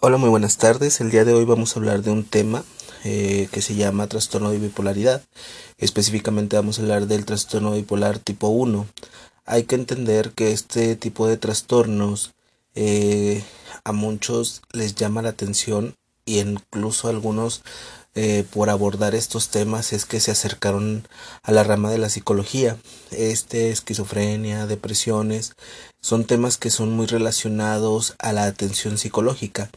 Hola, muy buenas tardes. El día de hoy vamos a hablar de un tema eh, que se llama trastorno de bipolaridad. Específicamente vamos a hablar del trastorno bipolar tipo 1. Hay que entender que este tipo de trastornos eh, a muchos les llama la atención y incluso algunos eh, por abordar estos temas es que se acercaron a la rama de la psicología. Este, esquizofrenia, depresiones, son temas que son muy relacionados a la atención psicológica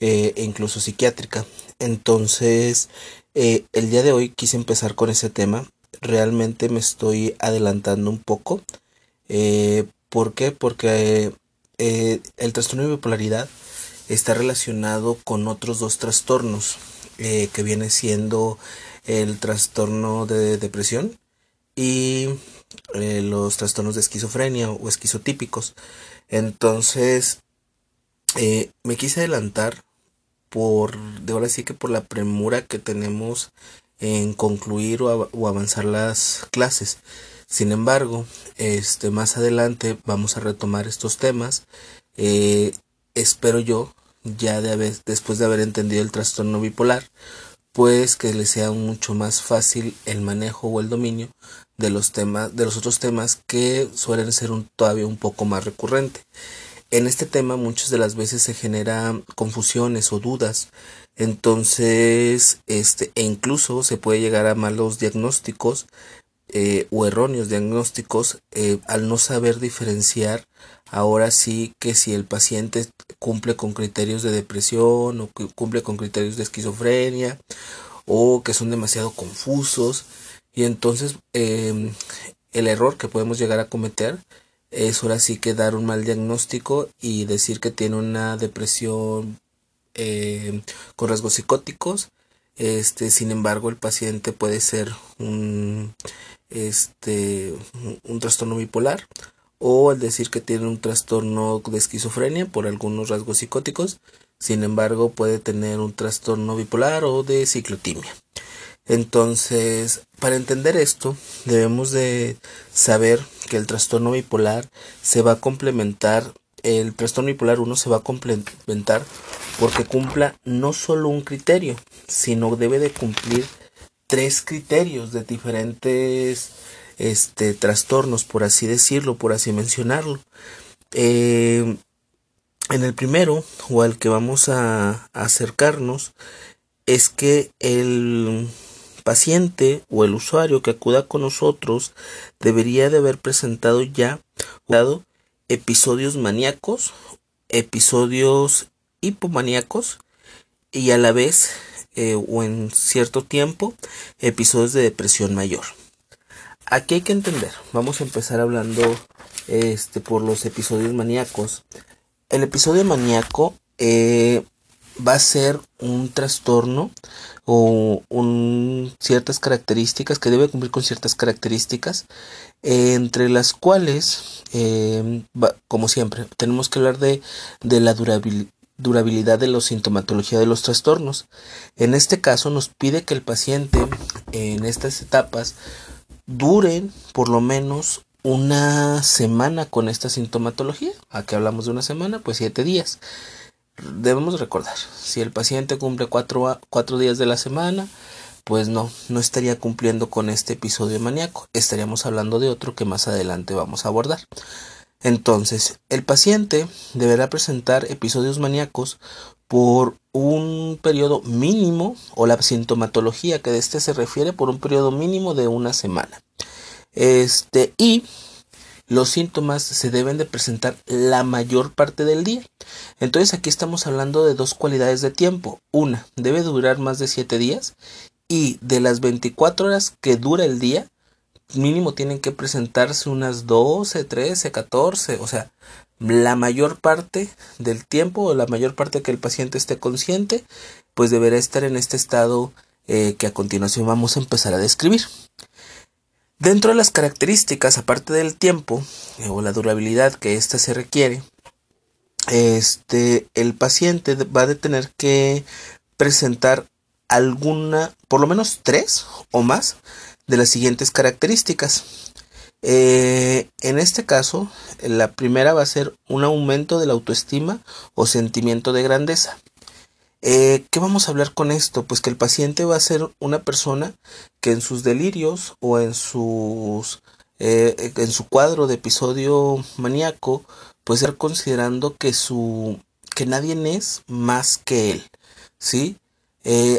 eh, e incluso psiquiátrica. Entonces, eh, el día de hoy quise empezar con ese tema. Realmente me estoy adelantando un poco. ¿Por qué? Porque el trastorno de bipolaridad está relacionado con otros dos trastornos eh, que viene siendo el trastorno de depresión y eh, los trastornos de esquizofrenia o esquizotípicos. Entonces, eh, me quise adelantar por, de ahora sí que por la premura que tenemos en concluir o avanzar las clases. Sin embargo, este, más adelante vamos a retomar estos temas. espero yo ya de haber, después de haber entendido el trastorno bipolar, pues que le sea mucho más fácil el manejo o el dominio de los temas, de los otros temas que suelen ser todavía un poco más recurrente. En este tema muchas de las veces se generan confusiones o dudas, entonces este e incluso se puede llegar a malos diagnósticos eh, o erróneos diagnósticos eh, al no saber diferenciar ahora sí que si el paciente cumple con criterios de depresión o cumple con criterios de esquizofrenia o que son demasiado confusos y entonces em, el error que podemos llegar a cometer es ahora sí que dar un mal diagnóstico y decir que tiene una depresión em, con rasgos psicóticos. Este sin embargo el paciente puede ser un este un trastorno bipolar o al decir que tiene un trastorno de esquizofrenia por algunos rasgos psicóticos, sin embargo puede tener un trastorno bipolar o de ciclotimia. Entonces, para entender esto, debemos de saber que el trastorno bipolar se va a complementar, el trastorno bipolar 1 se va a complementar porque cumpla no solo un criterio, sino debe de cumplir tres criterios de diferentes este, trastornos, por así decirlo, por así mencionarlo. Eh, en el primero, o al que vamos a, acercarnos, es que el paciente o el usuario que acuda con nosotros debería de haber presentado ya episodios maníacos, episodios hipomaníacos y a la vez eh, o en cierto tiempo episodios de depresión mayor. Aquí hay que entender, vamos a empezar hablando este, por los episodios maníacos. El episodio maníaco eh, va a ser un trastorno o un, ciertas características que debe cumplir con ciertas características entre las cuales eh, como siempre tenemos que hablar de, de la durabilidad de la sintomatología de los trastornos en este caso nos pide que el paciente en estas etapas duren por lo menos una semana con esta sintomatología. Aquí hablamos de una semana, pues siete días. Debemos recordar, si el paciente cumple cuatro, cuatro días de la semana, pues no, no estaría cumpliendo con este episodio maníaco. Estaríamos hablando de otro que más adelante vamos a abordar. Entonces, el paciente deberá presentar episodios maníacos por un periodo mínimo o la sintomatología que de este se refiere por un periodo mínimo de una semana. Este y los síntomas se deben de presentar la mayor parte del día. Entonces aquí estamos hablando de dos cualidades de tiempo. Una, debe durar más de 7 días y de las 24 horas que dura el día, mínimo tienen que presentarse unas 12, 13, 14, o sea, la mayor parte del tiempo o la mayor parte que el paciente esté consciente, pues deberá estar en este estado eh, que a continuación vamos a empezar a describir. Dentro de las características, aparte del tiempo eh, o la durabilidad que ésta se requiere, este, el paciente va a tener que presentar alguna, por lo menos tres o más de las siguientes características. Eh, en este caso, la primera va a ser un aumento de la autoestima o sentimiento de grandeza. Eh, ¿Qué vamos a hablar con esto? Pues que el paciente va a ser una persona que en sus delirios o en sus eh, en su cuadro de episodio maníaco, pues ser considerando que su que nadie es más que él, ¿sí?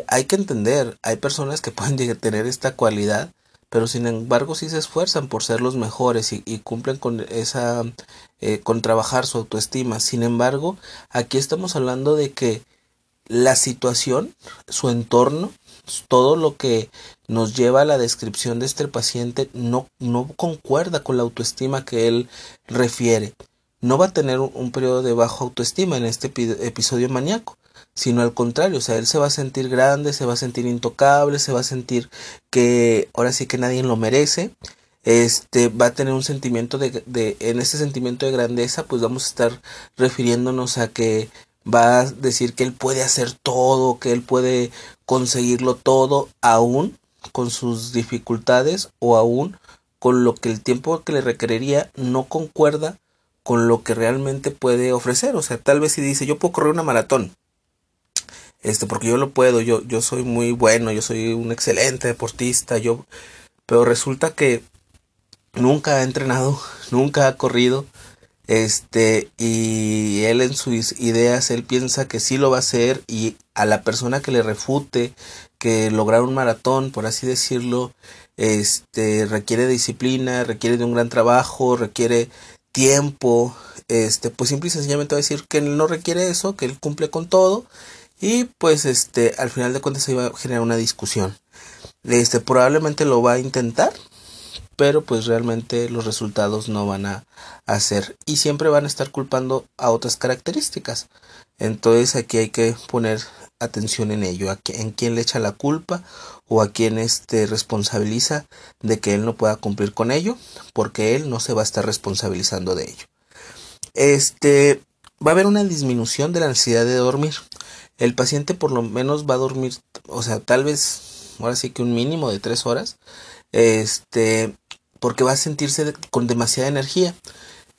Hay que entender, hay personas que pueden tener esta cualidad, pero sin embargo sí se esfuerzan por ser los mejores y, cumplen con esa, eh, con trabajar su autoestima. Sin embargo, aquí estamos hablando de que la situación, su entorno, todo lo que nos lleva a la descripción de este paciente no, no concuerda con la autoestima que él refiere. No va a tener un, periodo de baja autoestima en este episodio maníaco, sino al contrario, o sea, él se va a sentir grande, se va a sentir intocable, se va a sentir que ahora sí que nadie lo merece, este va a tener un sentimiento de, de en ese sentimiento de grandeza, pues vamos a estar refiriéndonos a que va a decir que él puede hacer todo, que él puede conseguirlo todo, aún con sus dificultades o aún con lo que el tiempo que le requeriría no concuerda con lo que realmente puede ofrecer. O sea, tal vez si dice, yo puedo correr una maratón, este, porque yo lo puedo, yo, yo soy muy bueno, yo soy un excelente deportista, yo, pero resulta que nunca ha entrenado, nunca ha corrido, este, y él en sus ideas, él piensa que sí lo va a hacer y a la persona que le refute que lograr un maratón, por así decirlo, este, requiere disciplina, requiere de un gran trabajo, requiere tiempo, este, pues simple y sencillamente va a decir que él no requiere eso, que él cumple con todo y pues este, al final de cuentas se va a generar una discusión. Este, probablemente lo va a intentar, pero pues realmente los resultados no van a hacer y siempre van a estar culpando a otras características. Entonces aquí hay que poner atención en ello, en quién le echa la culpa o a quién este responsabiliza de que él no pueda cumplir con ello, porque él no se va a estar responsabilizando de ello. Este va a haber una disminución de la necesidad de dormir. El paciente por lo menos va a dormir, o sea, tal vez ahora sí que un mínimo de tres horas, este, porque va a sentirse con demasiada energía.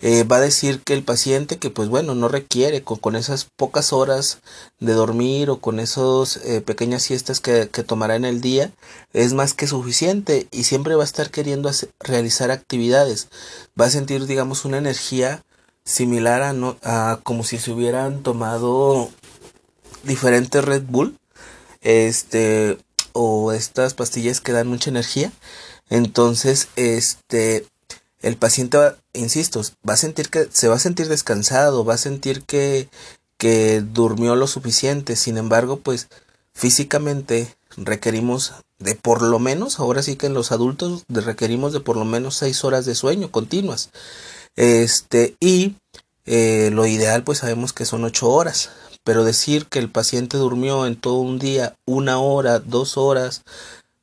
Eh, va a decir que el paciente que pues bueno no requiere con, esas pocas horas de dormir o con esas eh, pequeñas siestas que, tomará en el día es más que suficiente y siempre va a estar queriendo realizar actividades va a sentir digamos una energía similar a, no, a como si se hubieran tomado diferentes Red Bull este o estas pastillas que dan mucha energía entonces, este, el paciente va, insisto, va a sentir que se va a sentir descansado, va a sentir que, que durmió lo suficiente. Sin embargo, pues físicamente requerimos de por lo menos, ahora sí que en los adultos requerimos de por lo menos seis horas de sueño continuas. Este, y eh, lo ideal pues sabemos que son ocho horas, pero decir que el paciente durmió en todo un día una hora, dos horas,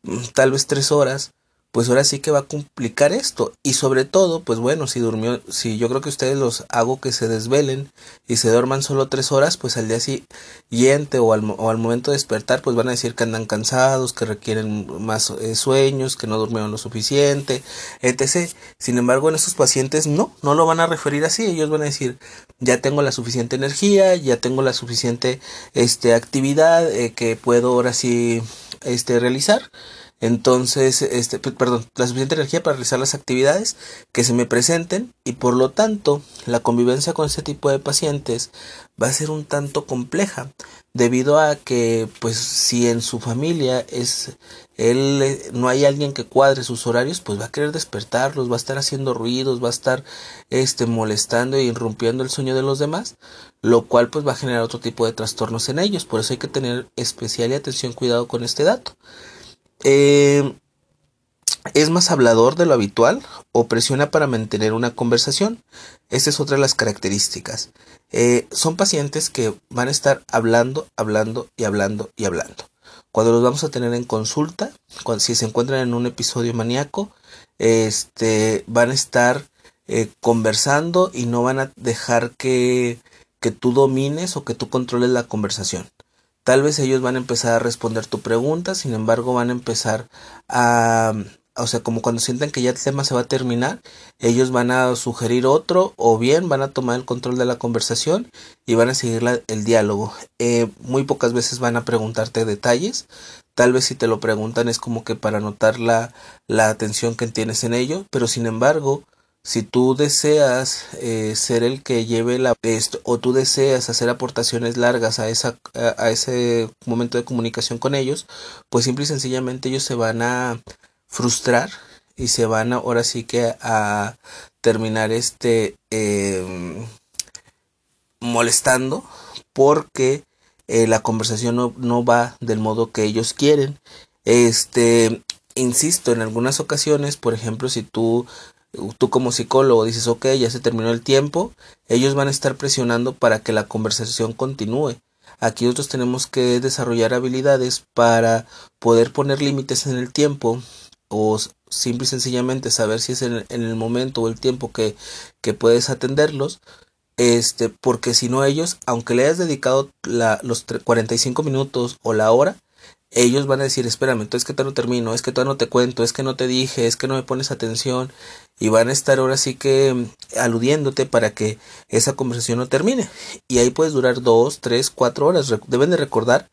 mm, tal vez tres horas, pues ahora sí que va a complicar esto. Y sobre todo, pues bueno, si durmió, si yo creo que ustedes los hago que se desvelen y se duerman solo tres horas, pues al día siguiente o al, o al momento de despertar, pues van a decir que andan cansados, que requieren más eh, sueños, que no durmieron lo suficiente, etc. Sin embargo, en estos pacientes no, no lo van a referir así. Ellos van a decir, ya tengo la suficiente energía, ya tengo la suficiente este, actividad eh, que puedo ahora sí este, realizar entonces, este, perdón, la suficiente energía para realizar las actividades que se me presenten y por lo tanto la convivencia con este tipo de pacientes va a ser un tanto compleja debido a que pues si en su familia es él eh, no hay alguien que cuadre sus horarios pues va a querer despertarlos va a estar haciendo ruidos va a estar este molestando e irrumpiendo el sueño de los demás lo cual pues va a generar otro tipo de trastornos en ellos. Por eso hay que tener especial y atención cuidado con este dato eh, es más hablador de lo habitual o presiona para mantener una conversación. Esta es otra de las características. Eh, son pacientes que van a estar hablando, hablando y hablando y hablando. Cuando los vamos a tener en consulta, cuando, si se encuentran en un episodio maníaco, este, van a estar eh, conversando y no van a dejar que, que tú domines o que tú controles la conversación. Tal vez ellos van a empezar a responder tu pregunta, sin embargo van a empezar a, o sea, como cuando sientan que ya el tema se va a terminar, ellos van a sugerir otro o bien van a tomar el control de la conversación y van a seguir el diálogo. Eh, muy pocas veces van a preguntarte detalles, tal vez si te lo preguntan es como que para notar la, la atención que tienes en ello, pero sin embargo, si tú deseas eh, ser el que lleve la esto, o tú deseas hacer aportaciones largas a esa a, ese momento de comunicación con ellos pues simple y sencillamente ellos se van a frustrar y se van ahora sí que a terminar este em, molestando porque eh, la conversación no, no va del modo que ellos quieren. Este insisto en algunas ocasiones por ejemplo si tú tú como psicólogo dices, ok, ya se terminó el tiempo, ellos van a estar presionando para que la conversación continúe. Aquí nosotros tenemos que desarrollar habilidades para poder poner límites en el tiempo o simple y sencillamente saber si es en, el momento o el tiempo que, que puedes atenderlos este porque si no ellos aunque le hayas dedicado la, los 45 minutos o la hora ellos van a decir, espérame, entonces que todavía no termino, es que todavía no te cuento, es que no te dije, es que no me pones atención y van a estar ahora sí que mm, aludiéndote para que esa conversación no termine. Y ahí puedes durar dos, tres, cuatro horas. Deben de recordar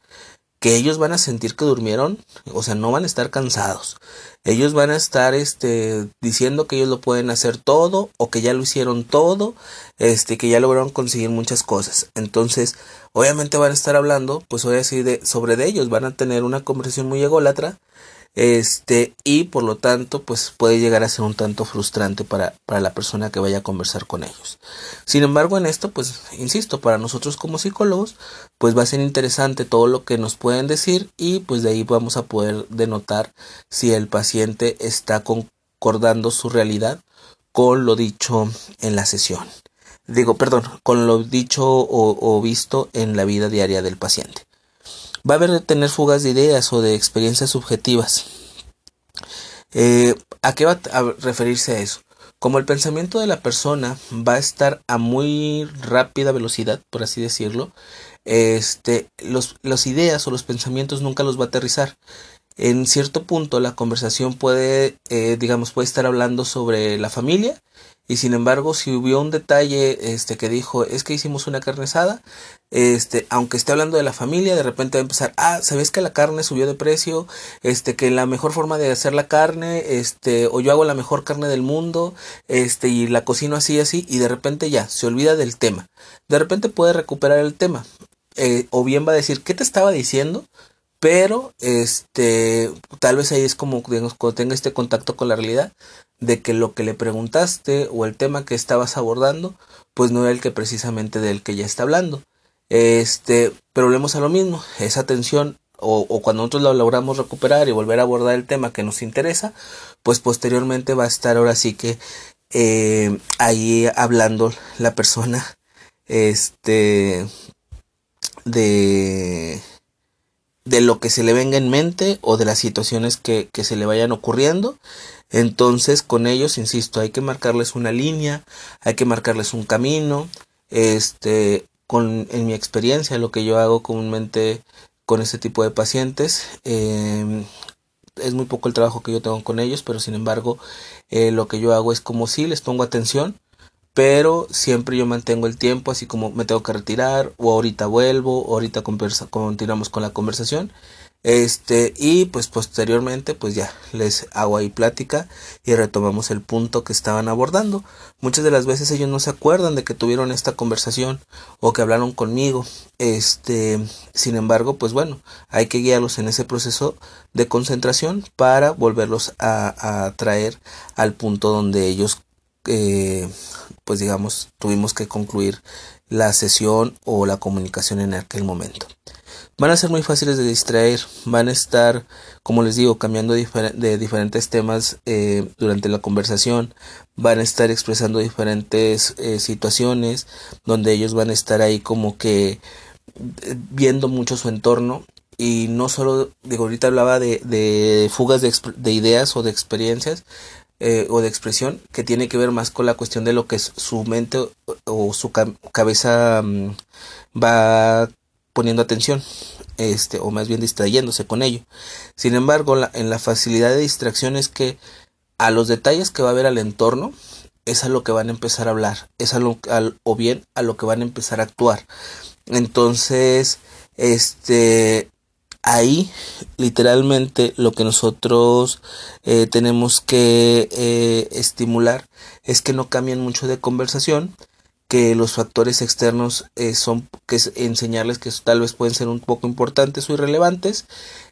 que ellos van a sentir que durmieron, o sea, no van a estar cansados. Ellos van a estar este diciendo que ellos lo pueden hacer todo o que ya lo hicieron todo, este que ya lograron conseguir muchas cosas. Entonces, obviamente van a estar hablando, pues voy a decir de sobre de ellos, van a tener una conversación muy ególatra este y por lo tanto pues puede llegar a ser un tanto frustrante para, para la persona que vaya a conversar con ellos. Sin embargo en esto pues insisto para nosotros como psicólogos pues va a ser interesante todo lo que nos pueden decir y pues de ahí vamos a poder denotar si el paciente está concordando su realidad con lo dicho en la sesión. Digo perdón con lo dicho o, o visto en la vida diaria del paciente va a haber de tener fugas de ideas o de experiencias subjetivas. Eh, ¿A qué va a referirse a eso? Como el pensamiento de la persona va a estar a muy rápida velocidad, por así decirlo, este, los, las ideas o los pensamientos nunca los va a aterrizar. En cierto punto la conversación puede, eh, digamos, puede estar hablando sobre la familia y sin embargo si hubo un detalle este que dijo es que hicimos una carne asada este aunque esté hablando de la familia de repente va a empezar ah sabes que la carne subió de precio este que la mejor forma de hacer la carne este o yo hago la mejor carne del mundo este y la cocino así así y de repente ya se olvida del tema. De repente puede recuperar el tema. Eh, o bien va a decir qué te estaba diciendo pero este tal vez ahí es como digamos cuando tenga este contacto con la realidad de que lo que le preguntaste o el tema que estabas abordando pues no era el que precisamente del que ya está hablando este pero volvemos a lo mismo esa atención o, o, cuando nosotros lo logramos recuperar y volver a abordar el tema que nos interesa pues posteriormente va a estar ahora sí que eh, ahí hablando la persona este de de lo que se le venga en mente o de las situaciones que, que se le vayan ocurriendo. Entonces, con ellos, insisto, hay que marcarles una línea, hay que marcarles un camino. Este, con, en mi experiencia, lo que yo hago comúnmente con este tipo de pacientes, eh, es muy poco el trabajo que yo tengo con ellos, pero sin embargo, eh, lo que yo hago es como si les pongo atención, pero siempre yo mantengo el tiempo, así como me tengo que retirar, o ahorita vuelvo, o ahorita conversa, continuamos con la conversación. Este, y pues posteriormente, pues ya les hago ahí plática y retomamos el punto que estaban abordando. Muchas de las veces ellos no se acuerdan de que tuvieron esta conversación o que hablaron conmigo. Este, sin embargo, pues bueno, hay que guiarlos en ese proceso de concentración para volverlos a, a traer al punto donde ellos eh, pues digamos, tuvimos que concluir la sesión o la comunicación en aquel momento. Van a ser muy fáciles de distraer, van a estar, como les digo, cambiando de diferentes temas eh, durante la conversación, van a estar expresando diferentes eh, situaciones donde ellos van a estar ahí como que eh, viendo mucho su entorno y no solo, digo, ahorita hablaba de, de fugas de, de ideas o de experiencias, eh, o de expresión que tiene que ver más con la cuestión de lo que su mente o, su cabeza mm, va poniendo atención. este, o más bien distrayéndose con ello. Sin embargo, en la facilidad de distracción es que a los detalles que va a haber al entorno, es a lo que van a empezar a hablar, es a lo, o bien a lo que van a empezar a actuar. Entonces, este, ahí literalmente lo que nosotros eh, tenemos que eh, estimular es que no cambien mucho de conversación que los factores externos eh, son que enseñarles que tal vez pueden ser un poco importantes o irrelevantes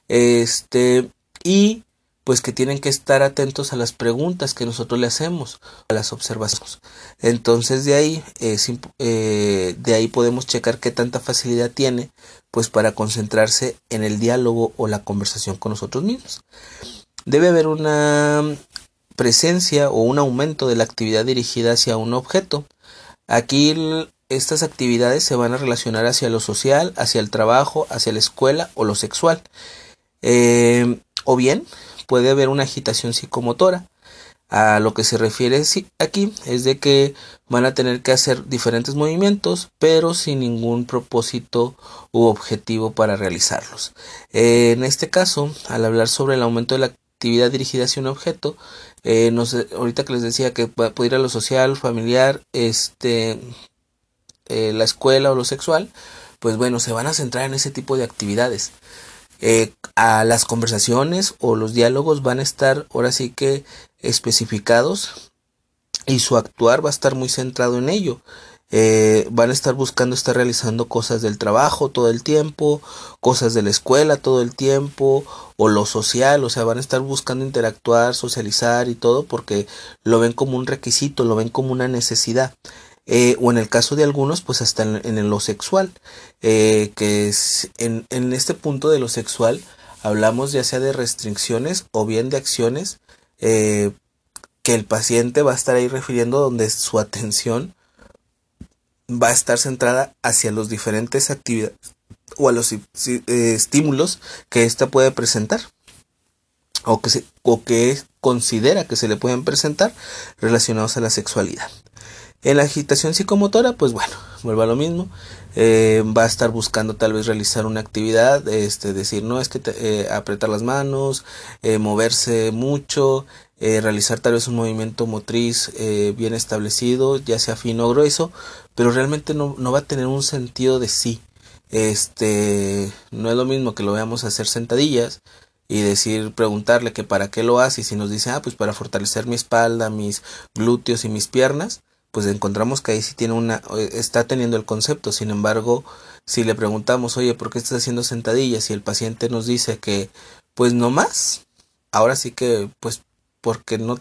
este y pues que tienen que estar atentos a las preguntas que nosotros le hacemos, a las observaciones. Entonces de ahí, eh, de ahí podemos checar qué tanta facilidad tiene, pues para concentrarse en el diálogo o la conversación con nosotros mismos. Debe haber una presencia o un aumento de la actividad dirigida hacia un objeto. Aquí estas actividades se van a relacionar hacia lo social, hacia el trabajo, hacia la escuela o lo sexual. Eh, o bien puede haber una agitación psicomotora. A lo que se refiere aquí es de que van a tener que hacer diferentes movimientos, pero sin ningún propósito u objetivo para realizarlos. En este caso, al hablar sobre el aumento de la actividad dirigida hacia un objeto, eh, ahorita que les decía que puede ir a lo social, familiar, este, eh, la escuela o lo sexual, pues bueno, se van a centrar en ese tipo de actividades. Eh, a las conversaciones o los diálogos van a estar ahora sí que especificados y su actuar va a estar muy centrado en ello. Eh, van a estar buscando estar realizando cosas del trabajo todo el tiempo, cosas de la escuela todo el tiempo, o lo social, o sea, van a estar buscando interactuar, socializar y todo porque lo ven como un requisito, lo ven como una necesidad. Eh, o en el caso de algunos, pues hasta en, lo sexual, eh, que es en, en, este punto de lo sexual hablamos ya sea de restricciones o bien de acciones eh, que el paciente va a estar ahí refiriendo donde su atención va a estar centrada hacia las diferentes actividades o a los estímulos que ésta puede presentar o que, se, o que considera que se le pueden presentar relacionados a la sexualidad. En la agitación psicomotora, pues bueno, vuelve a lo mismo. Eh, va a estar buscando tal vez realizar una actividad, este, decir, no, es que eh, apretar las manos, eh, moverse mucho, realizar tal vez un movimiento motriz bien establecido, ya sea fino o grueso, pero realmente no, no va a tener un sentido de sí. Este, no es lo mismo que lo veamos hacer sentadillas, y decir, preguntarle que para qué lo hace y si nos dice, ah, pues para fortalecer mi espalda, mis glúteos y mis piernas, pues encontramos que ahí sí tiene una, está teniendo el concepto. Sin embargo, si le preguntamos, oye, ¿por qué estás haciendo sentadillas? Y el paciente nos dice que, pues no más, ahora sí que, pues, porque no,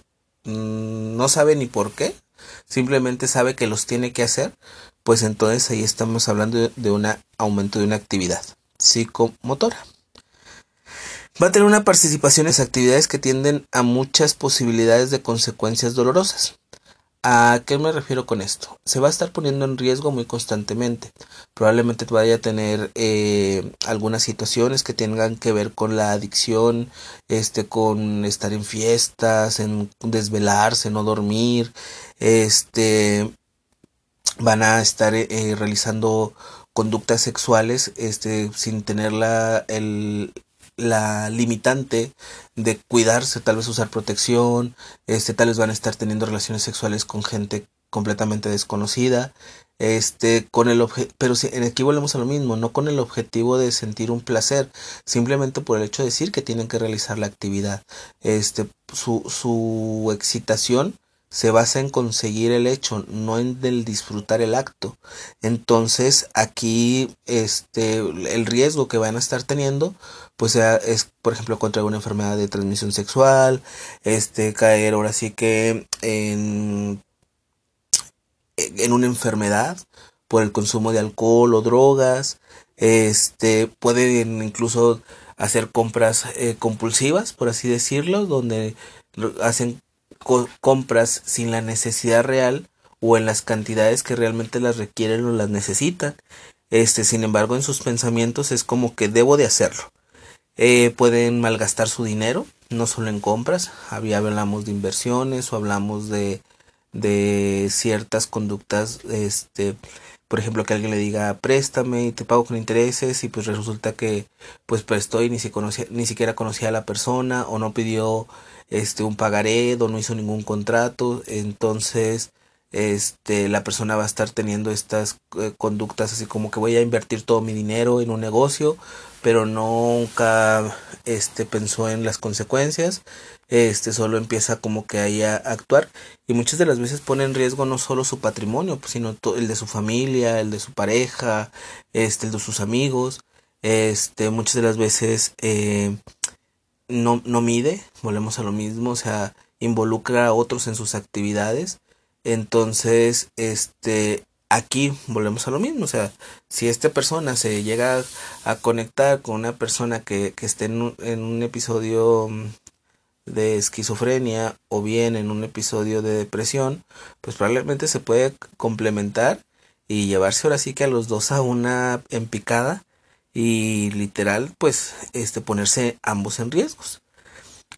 mm, no sabe ni por qué, simplemente sabe que los tiene que hacer, pues entonces ahí estamos hablando de un aumento de una actividad psicomotora. Va a tener una participación en esas actividades que tienden a muchas posibilidades de consecuencias dolorosas. ¿A qué me refiero con esto? Se va a estar poniendo en riesgo muy constantemente. Probablemente vaya a tener eh, algunas situaciones que tengan que ver con la adicción, este, con estar en fiestas, en desvelarse, no dormir, este, van a estar eh, realizando conductas sexuales, este, sin tener la, el, la limitante de cuidarse, tal vez usar protección, este, tal vez van a estar teniendo relaciones sexuales con gente completamente desconocida, este, con el pero si, aquí volvemos a lo mismo, no con el objetivo de sentir un placer, simplemente por el hecho de decir que tienen que realizar la actividad, este, su, su excitación se basa en conseguir el hecho, no en el disfrutar el acto. Entonces, aquí este el riesgo que van a estar teniendo pues es por ejemplo contra una enfermedad de transmisión sexual, este caer ahora sí que en en una enfermedad por el consumo de alcohol o drogas, este pueden incluso hacer compras eh, compulsivas, por así decirlo, donde hacen compras sin la necesidad real o en las cantidades que realmente las requieren o las necesitan. Este, sin embargo, en sus pensamientos es como que debo de hacerlo. Eh, pueden malgastar su dinero, no solo en compras. Había hablamos de inversiones o hablamos de, de ciertas conductas este, por ejemplo, que alguien le diga préstame y te pago con intereses y pues resulta que pues prestó y ni, conocía, ni siquiera conocía a la persona o no pidió este un pagaré o no hizo ningún contrato, entonces este la persona va a estar teniendo estas eh, conductas así como que voy a invertir todo mi dinero en un negocio pero nunca este pensó en las consecuencias este solo empieza como que ahí a actuar y muchas de las veces pone en riesgo no solo su patrimonio pues, sino el de su familia el de su pareja este el de sus amigos este muchas de las veces eh, no, no mide volvemos a lo mismo o sea involucra a otros en sus actividades. Entonces este aquí volvemos a lo mismo, o sea, si esta persona se llega a, conectar con una persona que, que esté en un, en un, episodio mm, de esquizofrenia o bien en un episodio de depresión, pues probablemente se puede complementar y llevarse ahora sí que a los dos a una en picada y literal pues este ponerse ambos en riesgos.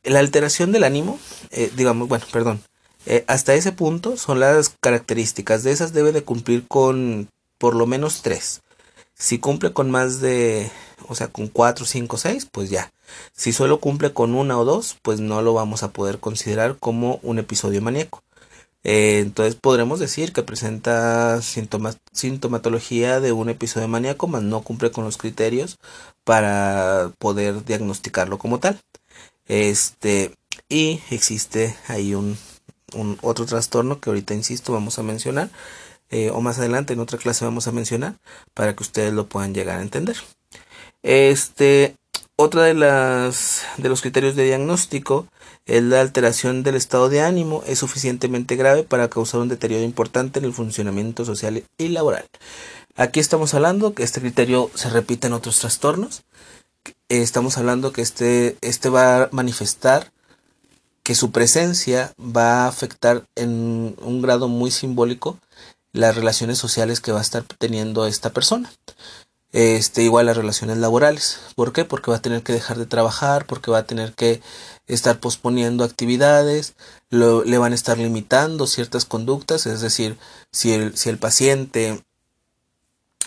La alteración del ánimo, eh, digamos, bueno, perdón, eh, hasta ese punto son las características. De esas debe de cumplir con por lo menos tres. Si cumple con más de, o sea, con cuatro, cinco, seis, pues ya. Si solo cumple con una o dos, pues no lo vamos a poder considerar como un episodio maníaco. Eh, entonces podremos decir que presenta sintomatología de un episodio maníaco, mas no cumple con los criterios para poder diagnosticarlo como tal. Este, y existe ahí un, otro trastorno que ahorita insisto vamos a mencionar eh, o más adelante en otra clase vamos a mencionar para que ustedes lo puedan llegar a entender. Este, otra de las de los criterios de diagnóstico es la alteración del estado de ánimo es suficientemente grave para causar un deterioro importante en el funcionamiento social y laboral. Aquí estamos hablando que este criterio se repite en otros trastornos. Estamos hablando que este, este va a manifestar que su presencia va a afectar en un grado muy simbólico las relaciones sociales que va a estar teniendo esta persona. Este, igual las relaciones laborales. ¿Por qué? Porque va a tener que dejar de trabajar, porque va a tener que estar posponiendo actividades, le van a estar limitando ciertas conductas, es decir, si el, si el paciente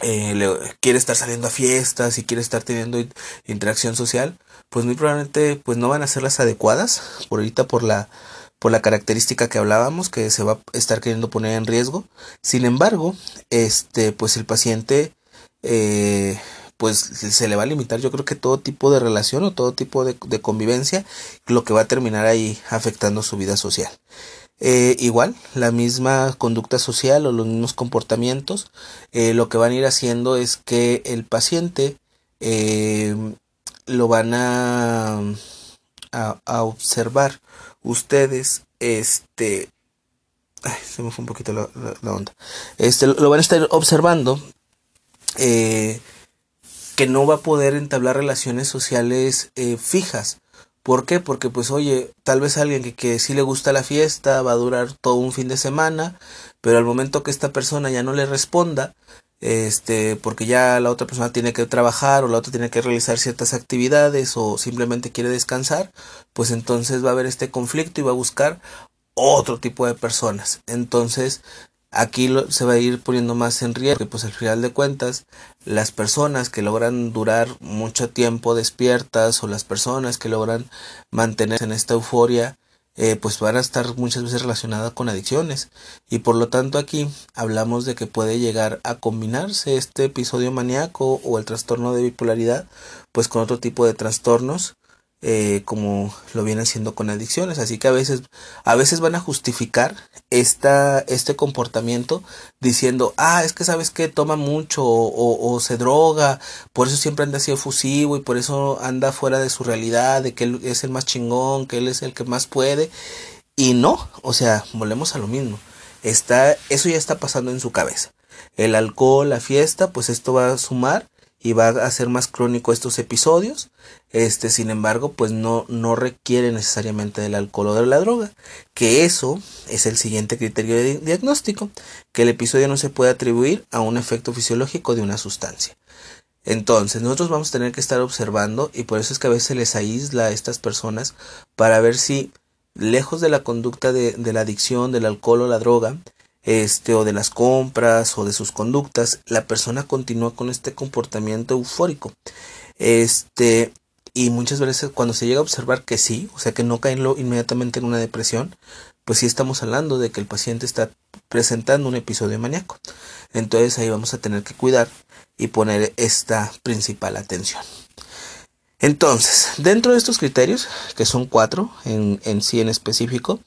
eh, quiere estar saliendo a fiestas y quiere estar teniendo interacción social, pues muy probablemente pues no van a ser las adecuadas por ahorita por la por la característica que hablábamos que se va a estar queriendo poner en riesgo sin embargo este pues el paciente eh, pues se le va a limitar yo creo que todo tipo de relación o todo tipo de, convivencia lo que va a terminar ahí afectando su vida social. Eh, igual la misma conducta social o los mismos comportamientos eh, lo que van a ir haciendo es que el paciente lo van a, a, observar. Ustedes, este, se me fue un poquito la, onda, este, lo van a estar observando, eh, que no va a poder entablar relaciones sociales eh, fijas. ¿Por qué? Porque pues oye, tal vez alguien que, que sí le gusta la fiesta va a durar todo un fin de semana, pero al momento que esta persona ya no le responda, este, porque ya la otra persona tiene que trabajar o la otra tiene que realizar ciertas actividades o simplemente quiere descansar, pues entonces va a haber este conflicto y va a buscar otro tipo de personas. Entonces, aquí se va a ir poniendo más en riesgo, porque pues al final de cuentas, las personas que logran durar mucho tiempo despiertas o las personas que logran mantenerse en esta euforia, eh, pues van a estar muchas veces relacionadas con adicciones. Y por lo tanto aquí hablamos de que puede llegar a combinarse este episodio maníaco o el trastorno de bipolaridad pues con otro tipo de trastornos eh, como lo viene haciendo con adicciones. Así que a veces, a veces van a justificar esta, este comportamiento diciendo, ah, es que sabes que toma mucho o, o, se droga, por eso siempre anda así efusivo y por eso anda fuera de su realidad, de que él es el más chingón, que él es el que más puede. Y no, o sea, volvemos a lo mismo. Está, eso ya está pasando en su cabeza. El alcohol, la fiesta, pues esto va a sumar y va a hacer más crónico estos episodios. Este, sin embargo, pues no, no requiere necesariamente del alcohol o de la droga. Que eso es el siguiente criterio de diagnóstico, que el episodio no se puede atribuir a un efecto fisiológico de una sustancia. Entonces, nosotros vamos a tener que estar observando y por eso es que a veces les aísla a estas personas para ver si, lejos de la conducta de, de la adicción, del alcohol o la droga, este o de las compras o de sus conductas, la persona continúa con este comportamiento eufórico. Este y muchas veces cuando se llega a observar que sí, o sea que no caen inmediatamente en una depresión, pues sí estamos hablando de que el paciente está presentando un episodio maníaco. Entonces ahí vamos a tener que cuidar y poner esta principal atención. Entonces, dentro de estos criterios, que son cuatro en, en sí en específico,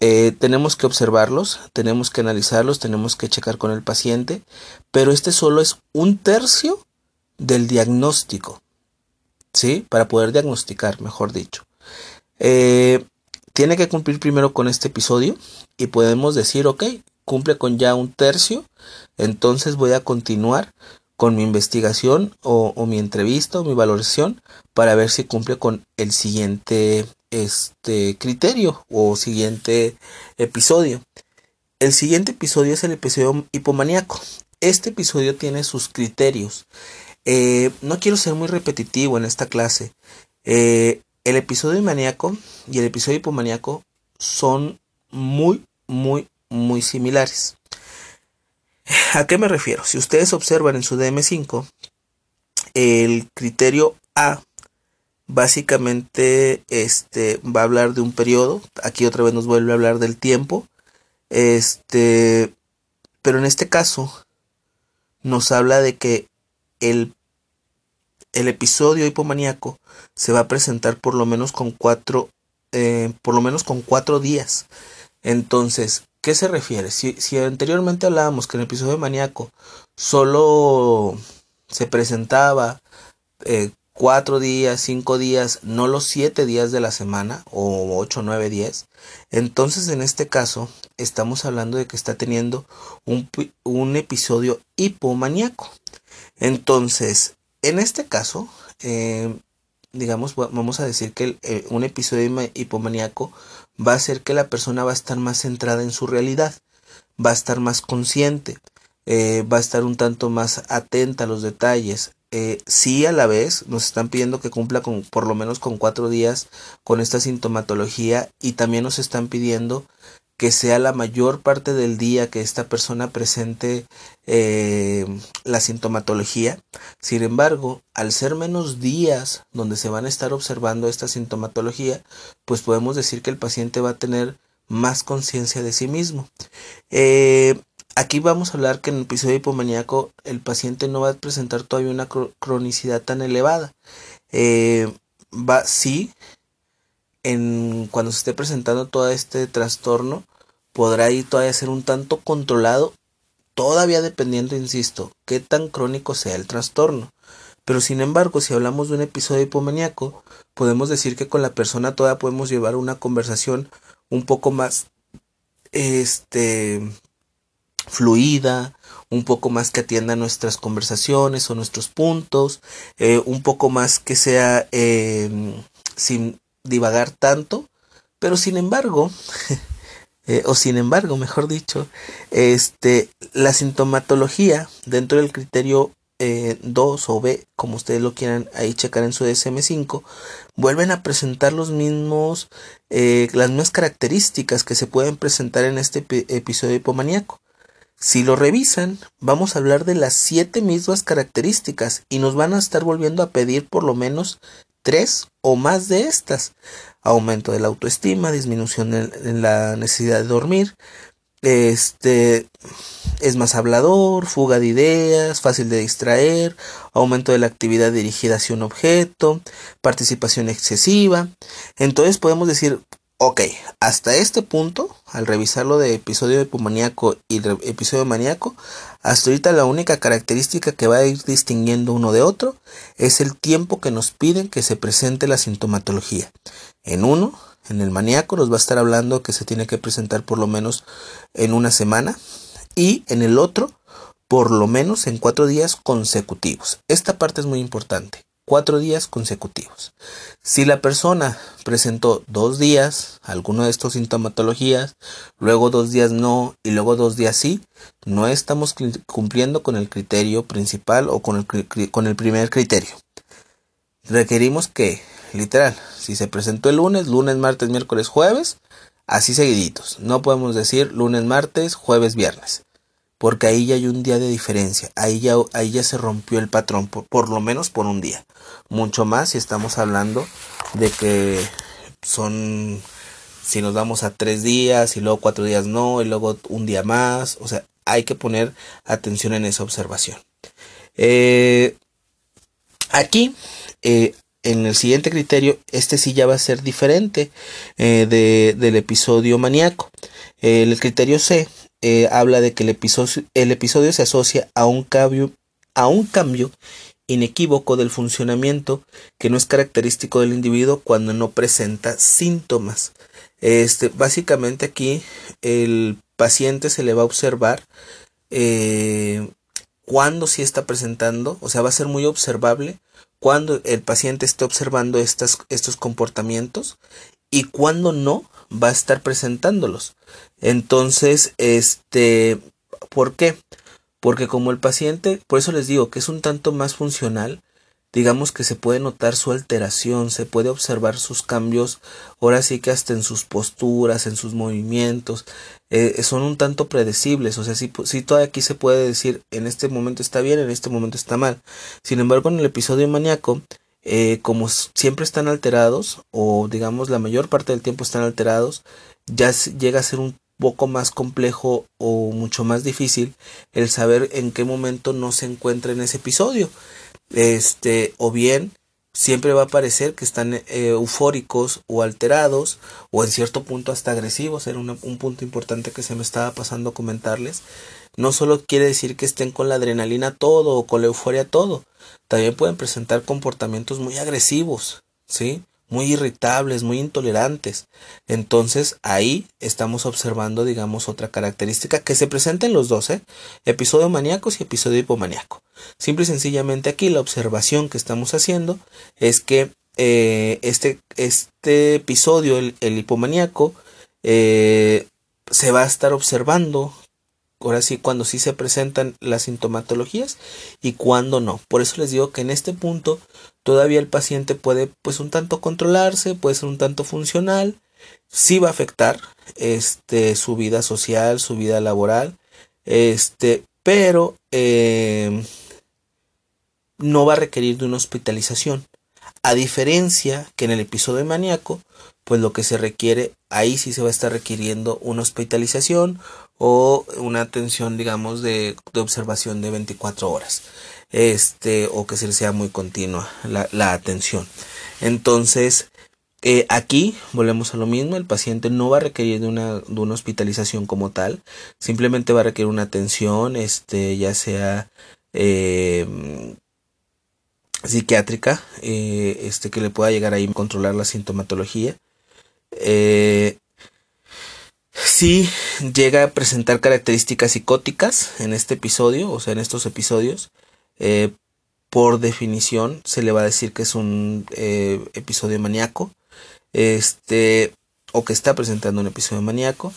eh, tenemos que observarlos, tenemos que analizarlos, tenemos que checar con el paciente, pero este solo es un tercio del diagnóstico. ¿sí? Para poder diagnosticar, mejor dicho. Eh, tiene que cumplir primero con este episodio y podemos decir, ok, cumple con ya un tercio, entonces voy a continuar con mi investigación o, mi entrevista o mi valoración para ver si cumple con el siguiente este criterio o siguiente episodio. El siguiente episodio es el episodio hipomaníaco. Este episodio tiene sus criterios. Eh, no quiero ser muy repetitivo en esta clase. Eh, el episodio maníaco y el episodio hipomaníaco son muy, muy, muy similares. ¿A qué me refiero? Si ustedes observan en su DM5, el criterio A básicamente este va a hablar de un periodo. Aquí otra vez nos vuelve a hablar del tiempo. Este, pero en este caso nos habla de que el, el episodio hipomaníaco se va a presentar por lo menos con cuatro, eh, por lo menos con cuatro días. Entonces, ¿qué se refiere? Si, si anteriormente hablábamos que el episodio maníaco solo se presentaba eh, cuatro días, cinco días, no los siete días de la semana, o ocho, nueve, diez. Entonces, en este caso, estamos hablando de que está teniendo un, un episodio hipomaníaco. Entonces, en este caso, eh, digamos, vamos a decir que eh, un episodio hipomaníaco va a hacer que la persona va a estar más centrada en su realidad, va a estar más consciente, eh, va a estar un tanto más atenta a los detalles. Sí, a la vez nos están pidiendo que cumpla con por lo menos con cuatro días con esta sintomatología y también nos están pidiendo que sea la mayor parte del día que esta persona presente eh, la sintomatología. Sin embargo, al ser menos días donde se van a estar observando esta sintomatología, pues podemos decir que el paciente va a tener más conciencia de sí mismo. Eh, aquí vamos a hablar que en el episodio hipomaníaco el paciente no va a presentar todavía una cronicidad tan elevada. Eh, va, sí, en, cuando se esté presentando todo este trastorno, podrá ir todavía ser un tanto controlado, todavía dependiendo, insisto, qué tan crónico sea el trastorno. Pero sin embargo, si hablamos de un episodio hipomaníaco, podemos decir que con la persona todavía podemos llevar una conversación un poco más este fluida, un poco más que atienda nuestras conversaciones o nuestros puntos, eh, un poco más que sea em, sin divagar tanto, pero sin embargo, eh, o sin embargo, mejor dicho, este, la sintomatología dentro del criterio 2 eh, o B, como ustedes lo quieran ahí checar en su DSM5, vuelven a presentar los mismos, eh, las mismas características que se pueden presentar en este episodio hipomaníaco. Si lo revisan, vamos a hablar de las siete mismas características y nos van a estar volviendo a pedir por lo menos tres o más de estas. Aumento de la autoestima, disminución en, la necesidad de dormir, este es más hablador, fuga de ideas, fácil de distraer, aumento de la actividad dirigida hacia un objeto, participación excesiva. Entonces podemos decir, Ok, hasta este punto, al revisarlo de episodio de y episodio maníaco, hasta ahorita la única característica que va a ir distinguiendo uno de otro es el tiempo que nos piden que se presente la sintomatología. En uno, en el maníaco, nos va a estar hablando que se tiene que presentar por lo menos en una semana y en el otro, por lo menos en cuatro días consecutivos. Esta parte es muy importante cuatro días consecutivos. Si la persona presentó dos días alguno de estos sintomatologías, luego dos días no y luego dos días sí, no estamos cumpliendo con el criterio principal o con el, primer criterio. Requerimos que, literal, si se presentó el lunes, lunes, martes, miércoles, jueves, así seguiditos. No podemos decir lunes, martes, jueves, viernes. Porque ahí ya hay un día de diferencia. Ahí ya, ahí ya se rompió el patrón, por, por lo menos por un día. Mucho más si estamos hablando de que son, si nos vamos a tres días y luego cuatro días no, y luego un día más. O sea, hay que poner atención en esa observación. Eh, aquí eh, en el siguiente criterio, este sí ya va a ser diferente eh, del episodio maníaco. el criterio C eh, habla de que el episodio, el episodio se asocia a un cambio, a un cambio inequívoco del funcionamiento que no es característico del individuo cuando no presenta síntomas. Este, básicamente aquí el paciente se le va a observar eh, cuando sí está presentando, o sea, va a ser muy observable cuando el paciente esté observando estas, estos comportamientos y cuando no va a estar presentándolos. Entonces, este, ¿por qué? Porque como el paciente, por eso les digo que es un tanto más funcional, digamos que se puede notar su alteración, se puede observar sus cambios, ahora sí que hasta en sus posturas, en sus movimientos, eh, son un tanto predecibles, o sea, sí, sí todavía aquí se puede decir en este momento está bien, en este momento está mal. Sin embargo, en el episodio maníaco, eh, como siempre están alterados, o digamos la mayor parte del tiempo están alterados, ya llega a ser un poco más complejo o mucho más difícil el saber en qué momento no se encuentra en ese episodio este, o bien siempre va a parecer que están eh, eufóricos o alterados o en cierto punto hasta agresivos. Era un punto importante que se me estaba pasando a comentarles. No solo quiere decir que estén con la adrenalina todo o con la euforia todo. También pueden presentar comportamientos muy agresivos, ¿sí? muy irritables, muy intolerantes. Entonces ahí estamos observando, digamos, otra característica que se presenta en los dos, ¿eh? episodio maníaco y episodio hipomaníaco. Simple y sencillamente aquí la observación que estamos haciendo es que eh, este, este episodio, el, hipomaníaco, eh, se va a estar observando ahora sí, cuando sí se presentan las sintomatologías y cuando no. Por eso les digo que en este punto todavía el paciente puede, pues, un tanto controlarse, puede ser un tanto funcional, sí va a afectar, este, su vida social, su vida laboral, este, pero eh, no va a requerir de una hospitalización. A diferencia que en el episodio maníaco, pues lo que se requiere, ahí sí se va a estar requiriendo una hospitalización o una atención, digamos, de, observación de 24 horas. Este, o que sea muy continua la, atención. Entonces, eh, aquí volvemos a lo mismo, el paciente no va a requerir de una, de una hospitalización como tal, simplemente va a requerir una atención, este, ya sea eh, psiquiátrica, eh, este, que le pueda llegar ahí a controlar la sintomatología. Eh, si llega a presentar características psicóticas en este episodio, o sea, en estos episodios. Eh, por definición se le va a decir que es un eh, episodio maníaco. Este, o que está presentando un episodio maníaco.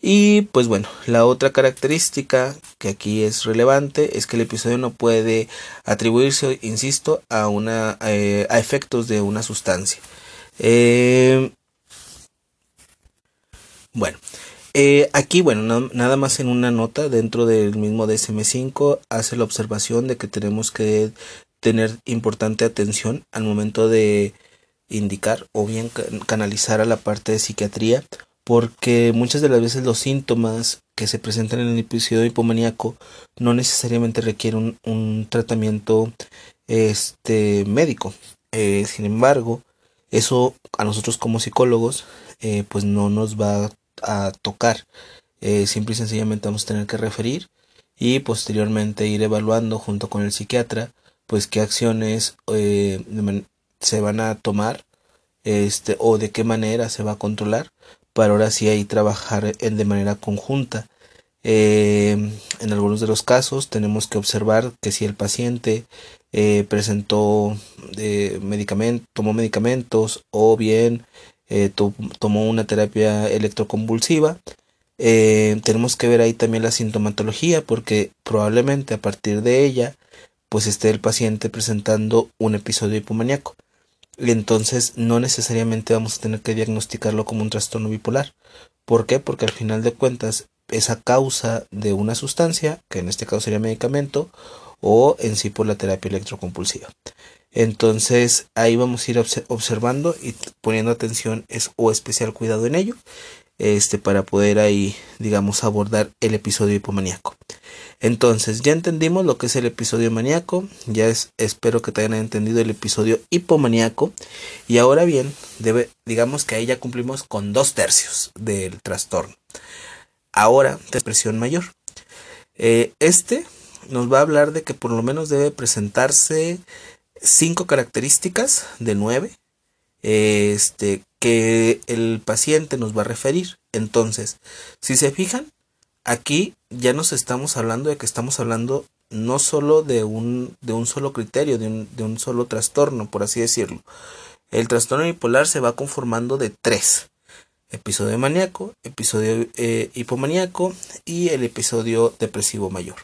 Y pues bueno, la otra característica que aquí es relevante es que el episodio no puede atribuirse, insisto, a, una, eh, a efectos de una sustancia. Bueno, eh, aquí, bueno, nada más en una nota dentro del mismo DSM5 hace la observación de que tenemos que tener importante atención al momento de indicar o bien canalizar a la parte de psiquiatría porque muchas de las veces los síntomas que se presentan en el episodio hipomaníaco no necesariamente requieren un, tratamiento este médico. Eh, sin embargo eso a nosotros como psicólogos eh, pues no nos va a tocar. Eh, simple y sencillamente vamos a tener que referir y posteriormente ir evaluando junto con el psiquiatra pues qué acciones eh, se van a tomar este o de qué manera se va a controlar para ahora sí ahí trabajar en, de manera conjunta eh, en algunos de los casos tenemos que observar que si el paciente presentó medicamento, tomó medicamentos o bien eh, tomó una terapia electroconvulsiva. Eh, tenemos que ver ahí también la sintomatología porque probablemente a partir de ella pues esté el paciente presentando un episodio hipomaníaco. entonces no necesariamente vamos a tener que diagnosticarlo como un trastorno bipolar. ¿Por qué? Porque al final de cuentas esa causa de una sustancia, que en este caso sería medicamento, o en sí por la terapia electrocompulsiva. Entonces ahí vamos a ir observando y poniendo atención o especial cuidado en ello este, para poder ahí, digamos, abordar el episodio hipomaníaco. Entonces, ya entendimos lo que es el episodio maníaco, ya es, espero que te hayan entendido el episodio hipomaníaco, y ahora bien, debe, digamos que ahí ya cumplimos con dos tercios del trastorno. Ahora, depresión mayor. Eh, este nos va a hablar de que por lo menos debe presentarse cinco características de nueve este, que el paciente nos va a referir. Entonces, si se fijan, aquí ya nos estamos hablando de que estamos hablando no solo de un, de un solo criterio, de un, de un solo trastorno, por así decirlo. El trastorno bipolar se va conformando de tres. Episodio maníaco, episodio eh, hipomaníaco y el episodio depresivo mayor.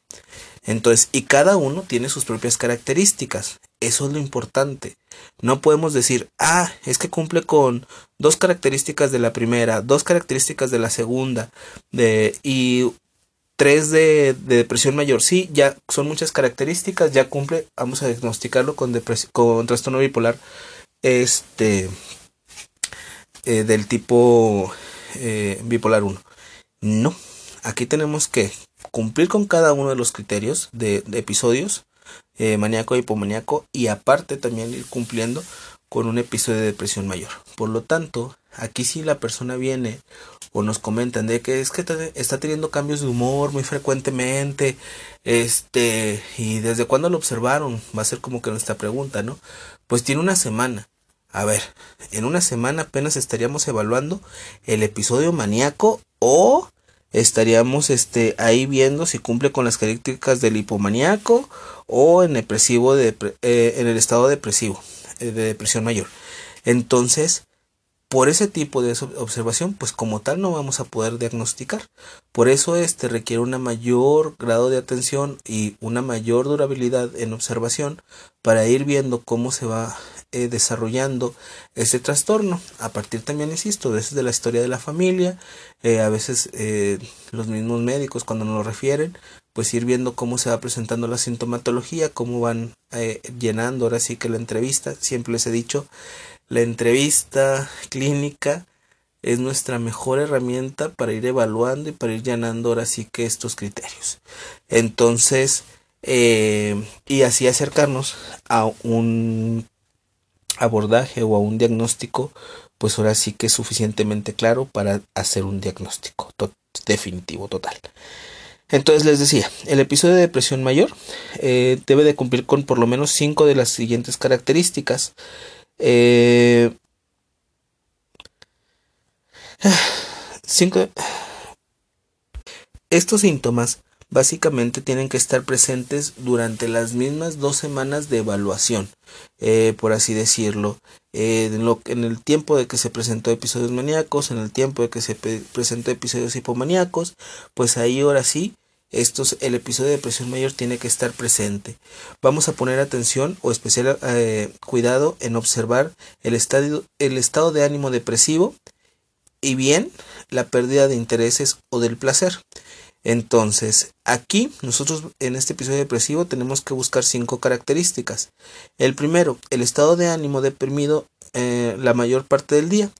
Entonces, y cada uno tiene sus propias características. Eso es lo importante. No podemos decir, ah, es que cumple con dos características de la primera, dos características de la segunda, de, y tres de, depresión mayor. Sí, ya son muchas características, ya cumple, vamos a diagnosticarlo con, con trastorno bipolar este, eh, del tipo eh, bipolar 1. No, aquí tenemos que cumplir con cada uno de los criterios de episodios eh, maníaco y hipomaníaco y aparte también ir cumpliendo con un episodio de depresión mayor. Por lo tanto, aquí si la persona viene o nos comentan de que es que está teniendo cambios de humor muy frecuentemente, este, y desde cuándo lo observaron, va a ser como que nuestra pregunta, ¿no? Pues tiene una semana. A ver, en una semana apenas estaríamos evaluando el episodio maníaco o estaríamos este ahí viendo si cumple con las características del hipomaníaco o en depresivo de, eh, en el estado depresivo eh, de depresión mayor entonces por ese tipo de observación pues como tal no vamos a poder diagnosticar por eso este requiere una mayor grado de atención y una mayor durabilidad en observación para ir viendo cómo se va eh, desarrollando este trastorno. A partir también, insisto, veces de la historia de la familia, eh, a veces eh, los mismos médicos cuando nos lo refieren, pues ir viendo cómo se va presentando la sintomatología, cómo van llenando ahora sí que la entrevista, siempre les he dicho, la entrevista clínica es nuestra mejor herramienta para ir evaluando y para ir llenando ahora sí que estos criterios. Entonces, y así acercarnos a un abordaje o a un diagnóstico, pues ahora sí que es suficientemente claro para hacer un diagnóstico definitivo, total. Entonces les decía, el episodio de depresión mayor eh, debe de cumplir con por lo menos cinco de las siguientes características. Eh, cinco, estos síntomas básicamente tienen que estar presentes durante las mismas dos semanas de evaluación, eh, por así decirlo. En, el tiempo de que se presentó episodios maníacos, en el tiempo de que se presentó episodios hipomaníacos, pues ahí ahora sí, estos, el episodio de depresión mayor tiene que estar presente. Vamos a poner atención o especial eh, cuidado en observar el, estadio, el estado de ánimo depresivo y bien la pérdida de intereses o del placer. Entonces, aquí nosotros en este episodio depresivo tenemos que buscar cinco características. El primero, el estado de ánimo deprimido eh, la mayor parte del día,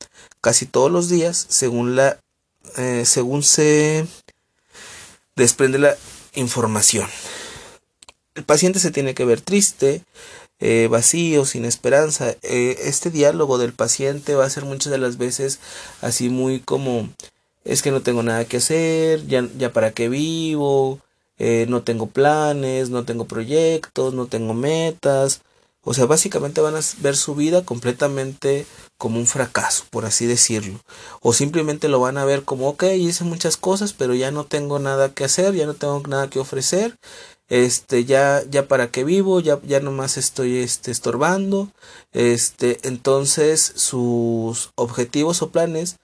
casi todos los días, según la eh, según se desprende la información. El paciente se tiene que ver triste, eh, vacío, sin esperanza. este diálogo del paciente va a ser muchas de las veces así muy como es que no tengo nada que hacer, ya, ya para qué vivo, eh, no tengo planes, no tengo proyectos, no tengo metas. O sea, básicamente van a ver su vida completamente como un fracaso, por así decirlo. O simplemente lo van a ver como, ok, hice muchas cosas, pero ya no tengo nada que hacer, ya no tengo nada que ofrecer. Este, ya, ya para qué vivo, ya, ya nomás estoy este, estorbando. Este, entonces sus objetivos o planes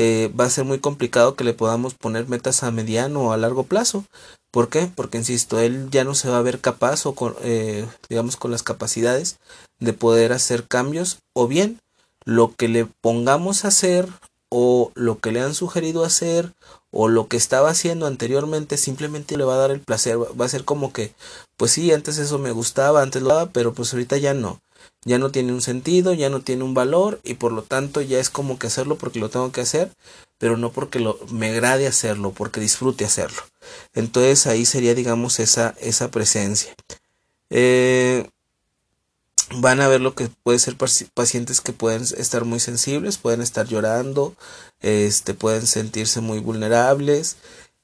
eh, va a ser muy complicado que le podamos poner metas a mediano o a largo plazo. ¿Por qué? Porque, insisto, él ya no se va a ver capaz o con, eh, digamos, con las capacidades de poder hacer cambios o bien lo que le pongamos a hacer o lo que le han sugerido hacer o lo que estaba haciendo anteriormente simplemente le va a dar el placer, va a ser como que, pues sí, antes eso me gustaba, antes lo daba, pero pues ahorita ya no, ya no tiene un sentido, ya no tiene un valor y por lo tanto ya es como que hacerlo porque lo tengo que hacer, pero no porque lo, me agrade hacerlo, porque disfrute hacerlo. Entonces ahí sería, digamos, esa, esa presencia. Eh, van a ver lo que puede ser pacientes que pueden estar muy sensibles, pueden estar llorando, este, pueden sentirse muy vulnerables,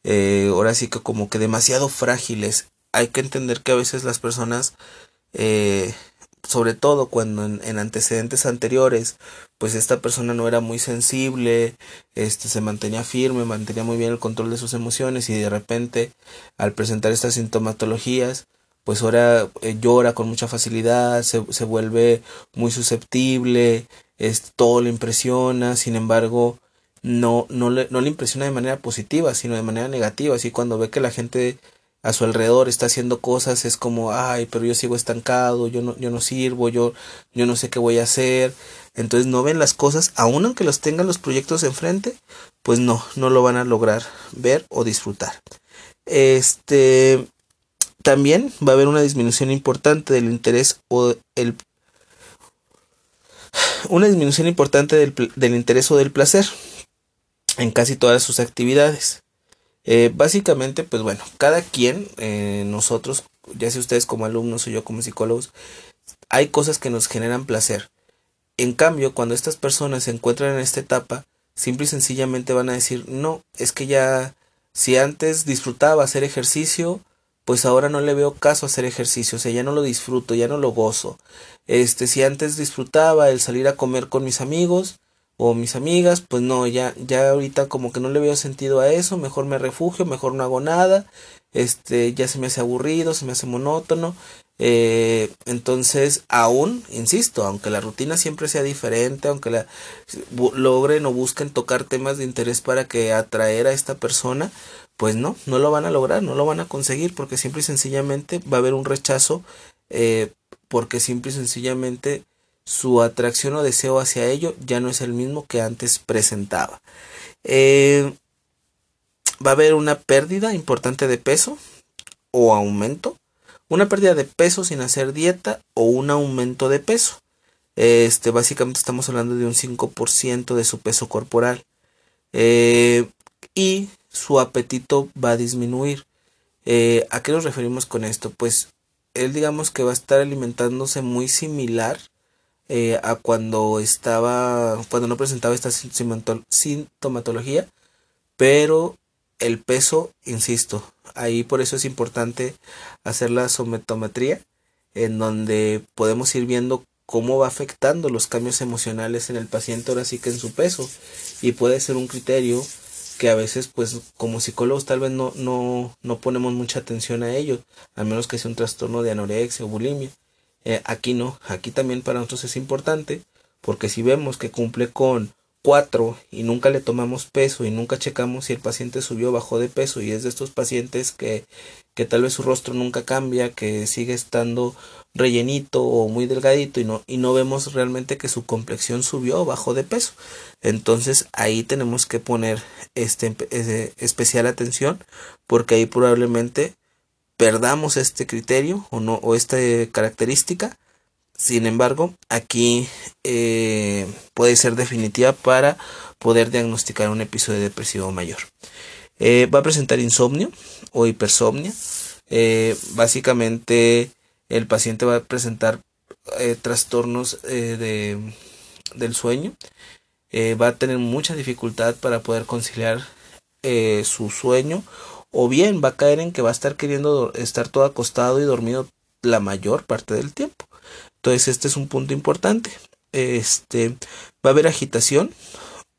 eh, ahora sí que como que demasiado frágiles. Hay que entender que a veces las personas, eh, sobre todo cuando en, antecedentes anteriores, pues esta persona no era muy sensible, este, se mantenía firme, mantenía muy bien el control de sus emociones y de repente al presentar estas sintomatologías, pues ahora eh, llora con mucha facilidad, se, se vuelve muy susceptible, es, todo le impresiona, sin embargo, no, no, le, no le impresiona de manera positiva, sino de manera negativa, así cuando ve que la gente a su alrededor está haciendo cosas, es como, ay, pero yo sigo estancado, yo no, yo no sirvo, yo, yo no sé qué voy a hacer, entonces no ven las cosas, aun aunque los tengan los proyectos enfrente, pues no, no lo van a lograr ver o disfrutar. Este, también va a haber una disminución importante del interés o el una disminución importante del, interés o del placer en casi todas sus actividades. Eh, básicamente, pues bueno, cada quien, eh, nosotros, ya sea ustedes como alumnos o yo como psicólogos, hay cosas que nos generan placer. En cambio, cuando estas personas se encuentran en esta etapa, simple y sencillamente van a decir, no, es que ya, si antes disfrutaba hacer ejercicio, pues ahora no le veo caso hacer ejercicio, o sea, ya no lo disfruto, ya no lo gozo. Este, si antes disfrutaba el salir a comer con mis amigos o mis amigas, pues no, ya, ya ahorita como que no le veo sentido a eso, mejor me refugio, mejor no hago nada, este, ya se me hace aburrido, se me hace monótono, eh, entonces, aún, insisto, aunque la rutina siempre sea diferente, aunque la, logren o busquen tocar temas de interés para que atraer a esta persona, pues no, no lo van a lograr, no lo van a conseguir, porque simple y sencillamente va a haber un rechazo, eh, porque simple y sencillamente su atracción o deseo hacia ello ya no es el mismo que antes presentaba. Eh, va a haber una pérdida importante de peso o aumento una pérdida de peso sin hacer dieta o un aumento de peso. Este, básicamente estamos hablando de un 5% de su peso corporal. Eh, y su apetito va a disminuir. Eh, ¿A qué nos referimos con esto? Pues él digamos que va a estar alimentándose muy similar eh, a cuando estaba, cuando no presentaba esta sintomatología, pero el peso, insisto, ahí por eso es importante hacer la sometometría, en donde podemos ir viendo cómo va afectando los cambios emocionales en el paciente, ahora sí que en su peso, y puede ser un criterio que a veces pues como psicólogos tal vez no, no, no ponemos mucha atención a ello, a menos que sea un trastorno de anorexia o bulimia. Eh, aquí no, aquí también para nosotros es importante, porque si vemos que cumple con 4 y nunca le tomamos peso y nunca checamos si el paciente subió o bajó de peso y es de estos pacientes que, que tal vez su rostro nunca cambia, que sigue estando rellenito o muy delgadito y no, y no vemos realmente que su complexión subió o bajó de peso. Entonces ahí tenemos que poner este, especial atención porque ahí probablemente perdamos este criterio o no o esta característica sin embargo, aquí eh, puede ser definitiva para poder diagnosticar un episodio depresivo mayor. Eh, va a presentar insomnio o hipersomnia. Eh, básicamente, el paciente va a presentar trastornos de, del sueño. va a tener mucha dificultad para poder conciliar su sueño. O bien va a caer en que va a estar queriendo estar todo acostado y dormido la mayor parte del tiempo. Entonces este es un punto importante. Este va a haber agitación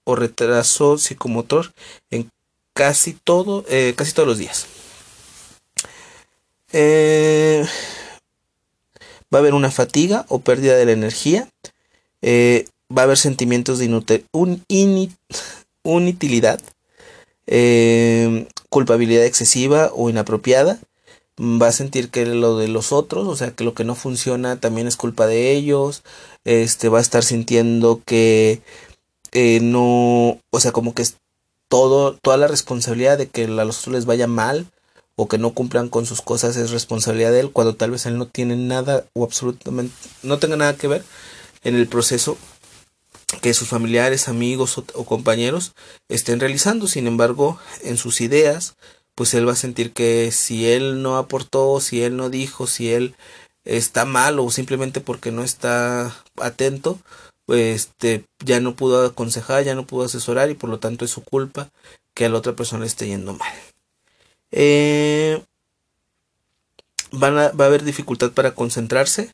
o retraso psicomotor en casi todo, eh, casi todos los días. Eh, va a haber una fatiga o pérdida de la energía. Eh, va a haber sentimientos de inutilidad. Culpabilidad excesiva o inapropiada, va a sentir que lo de los otros, o sea, que lo que no funciona también es culpa de ellos, este va a estar sintiendo que eh, no, o sea, como que es todo, toda la responsabilidad de que a los otros les vaya mal o que no cumplan con sus cosas es responsabilidad de él, cuando tal vez él no tiene nada o absolutamente no tenga nada que ver en el proceso que sus familiares, amigos o, compañeros estén realizando. Sin embargo, en sus ideas, pues él va a sentir que si él no aportó, si él no dijo, si él está mal o simplemente porque no está atento, pues este, ya no pudo aconsejar, ya no pudo asesorar y por lo tanto es su culpa que a la otra persona esté yendo mal. Eh, va a haber dificultad para concentrarse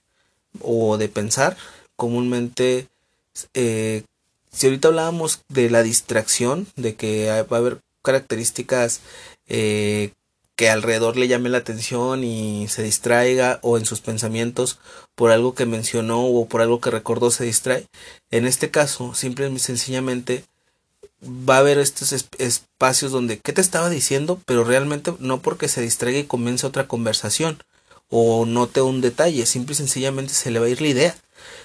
o de pensar. Comúnmente, eh, si ahorita hablábamos de la distracción, de que va a haber características eh, que alrededor le llame la atención y se distraiga o en sus pensamientos por algo que mencionó o por algo que recordó se distrae. En este caso, simple y sencillamente va a haber estos espacios donde ¿qué te estaba diciendo? pero realmente no porque se distraiga y comience otra conversación o note un detalle, simple y sencillamente se le va a ir la idea.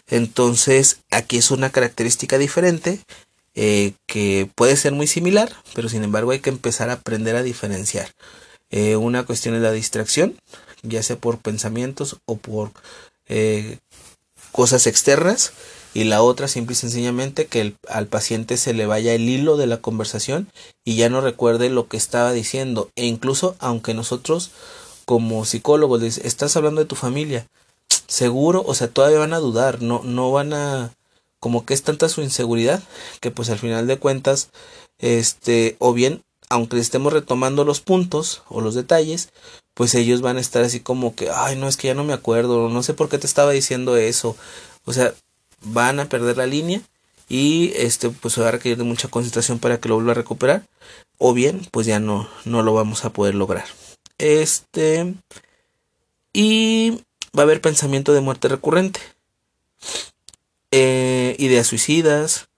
Entonces, aquí es una característica diferente eh, que puede ser muy similar, pero sin embargo hay que empezar a aprender a diferenciar. Eh, una cuestión es la distracción, ya sea por pensamientos o por eh, cosas externas. Y la otra, simple y sencillamente, que al paciente se le vaya el hilo de la conversación y ya no recuerde lo que estaba diciendo. E incluso, aunque nosotros, como psicólogos, estás hablando de tu familia, seguro, o sea, todavía van a dudar, no, no van a, como que es tanta su inseguridad, que pues al final de cuentas, este, o bien aunque estemos retomando los puntos o los detalles, pues ellos van a estar así como que, ay, no, es que ya no me acuerdo, no sé por qué te estaba diciendo eso. O sea, van a perder la línea y este pues va a requerir de mucha concentración para que lo vuelva a recuperar o bien pues ya no no lo vamos a poder lograr este y va a haber pensamiento de muerte recurrente eh, ideas suicidas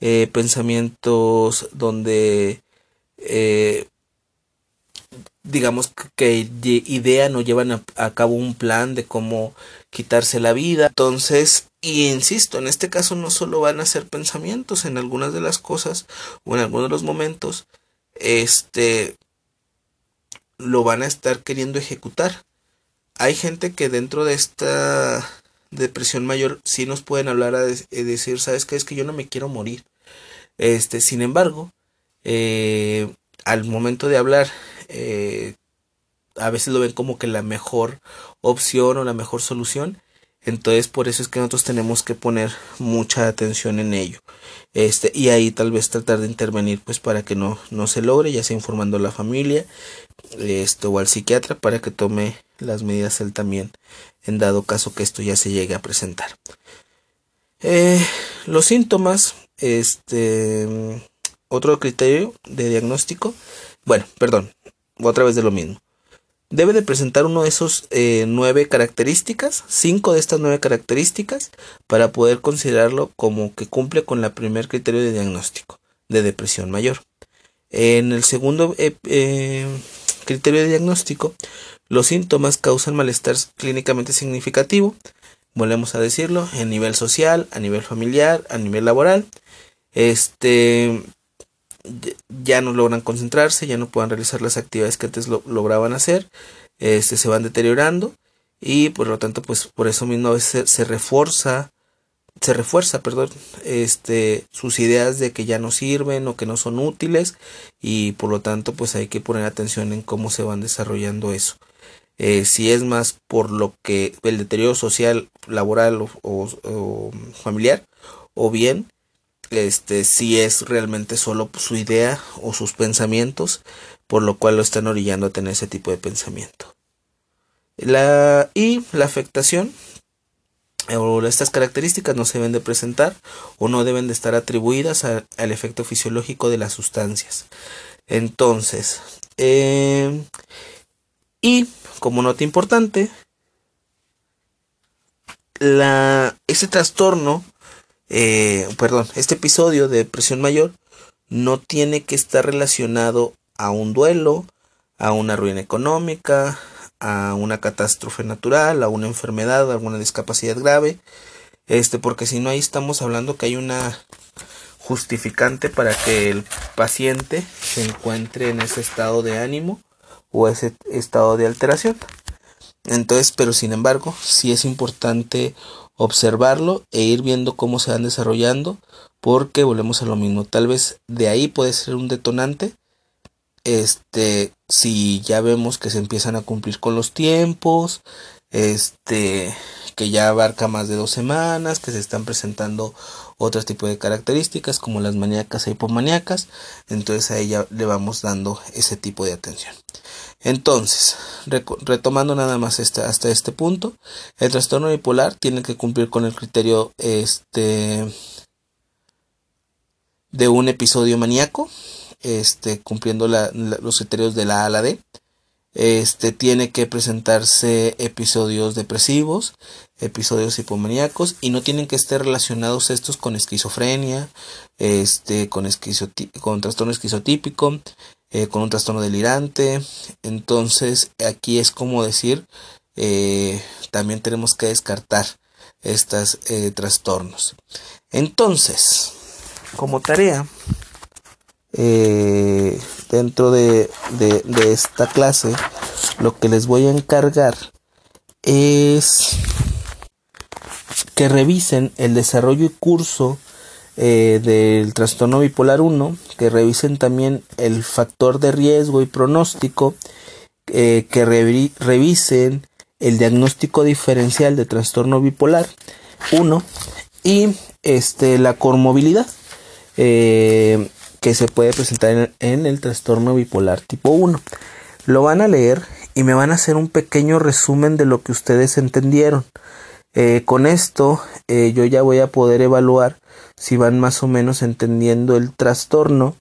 eh, pensamientos donde eh, digamos que idea no llevan a, cabo un plan de cómo quitarse la vida. Entonces, y insisto, en este caso no solo van a ser pensamientos en algunas de las cosas o en algunos de los momentos, este, lo van a estar queriendo ejecutar. Hay gente que dentro de esta depresión mayor sí nos pueden hablar a decir, sabes qué es que yo no me quiero morir. Este, sin embargo, eh, al momento de hablar, eh, a veces lo ven como que la mejor opción o la mejor solución. Entonces por eso es que nosotros tenemos que poner mucha atención en ello. Este, y ahí tal vez tratar de intervenir pues para que no, no se logre, ya sea informando a la familia esto, o al psiquiatra para que tome las medidas él también en dado caso que esto ya se llegue a presentar. Eh, los síntomas, este, otro criterio de diagnóstico, bueno, perdón, otra vez de lo mismo. Debe de presentar uno de esos eh, nueve características, cinco de estas nueve características, para poder considerarlo como que cumple con el primer criterio de diagnóstico de depresión mayor. En el segundo eh, criterio de diagnóstico, los síntomas causan malestar clínicamente significativo, volvemos a decirlo, en nivel social, a nivel familiar, a nivel laboral. Este ya no logran concentrarse, ya no puedan realizar las actividades que antes lo, lograban hacer, este, se van deteriorando y por lo tanto pues por eso mismo a veces se, refuerza se refuerza, perdón, este, sus ideas de que ya no sirven o que no son útiles y por lo tanto pues hay que poner atención en cómo se van desarrollando eso. Eh, si es más por lo que el deterioro social, laboral o familiar o bien este si es realmente solo su idea o sus pensamientos por lo cual lo están orillando a tener ese tipo de pensamiento. La y la afectación o estas características no se deben de presentar o no deben de estar atribuidas al efecto fisiológico de las sustancias. Entonces eh, y como nota importante ese trastorno eh, perdón, este episodio de depresión mayor no tiene que estar relacionado a un duelo, a una ruina económica, a una catástrofe natural, a una enfermedad, a alguna discapacidad grave. Este, porque si no ahí estamos hablando que hay una justificante para que el paciente se encuentre en ese estado de ánimo o ese estado de alteración. Entonces, pero sin embargo, sí es importante observarlo e ir viendo cómo se van desarrollando, porque volvemos a lo mismo. Tal vez de ahí puede ser un detonante. Este, si ya vemos que se empiezan a cumplir con los tiempos, este, que ya abarca más de dos semanas, que se están presentando otros tipos de características como las maníacas e hipomaníacas, entonces a ella le vamos dando ese tipo de atención. Entonces, retomando nada más hasta este punto, el trastorno bipolar tiene que cumplir con el criterio este de un episodio maníaco, este cumpliendo los criterios de la A a la D este tiene que presentarse episodios depresivos, episodios hipomaníacos y no tienen que estar relacionados estos con esquizofrenia, este con con trastorno esquizotípico, eh, con un trastorno delirante. Entonces aquí es como decir eh, también tenemos que descartar estos eh, trastornos. Entonces, como tarea, eh, dentro de, esta clase lo que les voy a encargar es que revisen el desarrollo y curso eh, del trastorno bipolar 1, que revisen también el factor de riesgo y pronóstico, eh, que revisen el diagnóstico diferencial de trastorno bipolar 1 y este, la comorbilidad que se puede presentar en, el trastorno bipolar tipo 1. Lo van a leer y me van a hacer un pequeño resumen de lo que ustedes entendieron. Eh, con esto eh, yo ya voy a poder evaluar si van más o menos entendiendo el trastorno.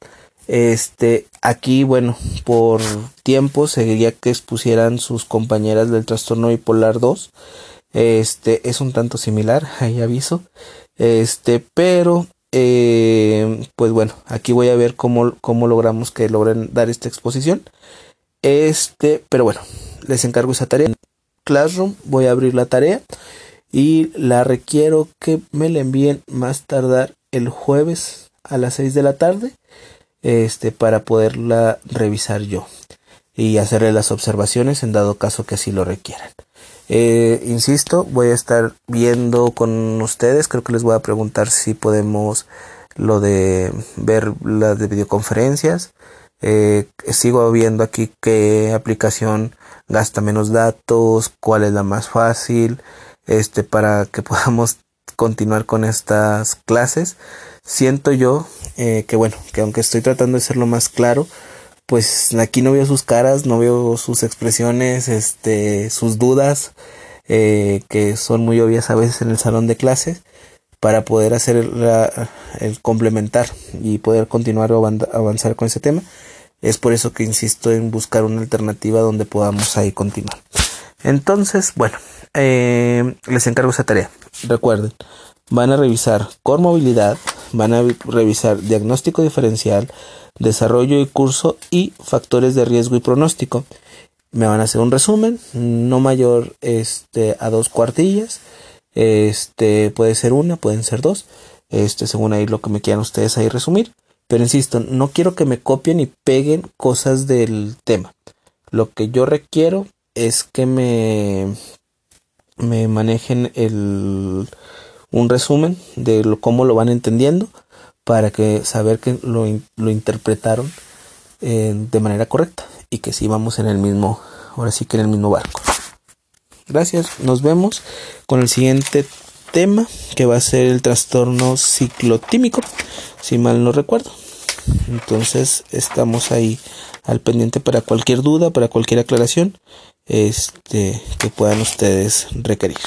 Este, aquí, bueno, por tiempo seguiría que expusieran sus compañeras del trastorno bipolar 2. Este, es un tanto similar, ahí aviso. Este, pero eh, pues bueno, aquí voy a ver cómo, cómo logramos que logren dar esta exposición. Este, pero bueno, les encargo esa tarea. Classroom, voy a abrir la tarea y la requiero que me la envíen más tardar el jueves a las 6 de la tarde este para poderla revisar yo y hacerle las observaciones en dado caso que así lo requieran. Eh, insisto, voy a estar viendo con ustedes, creo que les voy a preguntar si podemos lo de ver las de videoconferencias. Eh, sigo viendo aquí qué aplicación gasta menos datos, cuál es la más fácil, este, para que podamos continuar con estas clases. Siento yo eh, que bueno, que aunque estoy tratando de ser lo más claro, pues aquí no veo sus caras, no veo sus expresiones, este, sus dudas, eh, que son muy obvias a veces en el salón de clases, para poder hacer el, complementar y poder continuar o avanzar con ese tema. Es por eso que insisto en buscar una alternativa donde podamos ahí continuar. Entonces, bueno, eh, les encargo esa tarea. Recuerden, van a revisar con movilidad, van a revisar diagnóstico diferencial, desarrollo y curso y factores de riesgo y pronóstico. Me van a hacer un resumen, no mayor este, a dos cuartillas. Este puede ser una, pueden ser dos. Este, según ahí lo que me quieran ustedes ahí resumir. Pero insisto, no quiero que me copien y peguen cosas del tema. Lo que yo requiero es que me, me manejen el, un resumen de cómo lo van entendiendo para que saber que lo, lo interpretaron eh, de manera correcta y que sí vamos en el mismo, ahora sí que en el mismo barco. Gracias, nos vemos con el siguiente tema que va a ser el trastorno ciclotímico, si mal no recuerdo. Entonces estamos ahí al pendiente para cualquier duda, para cualquier aclaración este, que puedan ustedes requerir.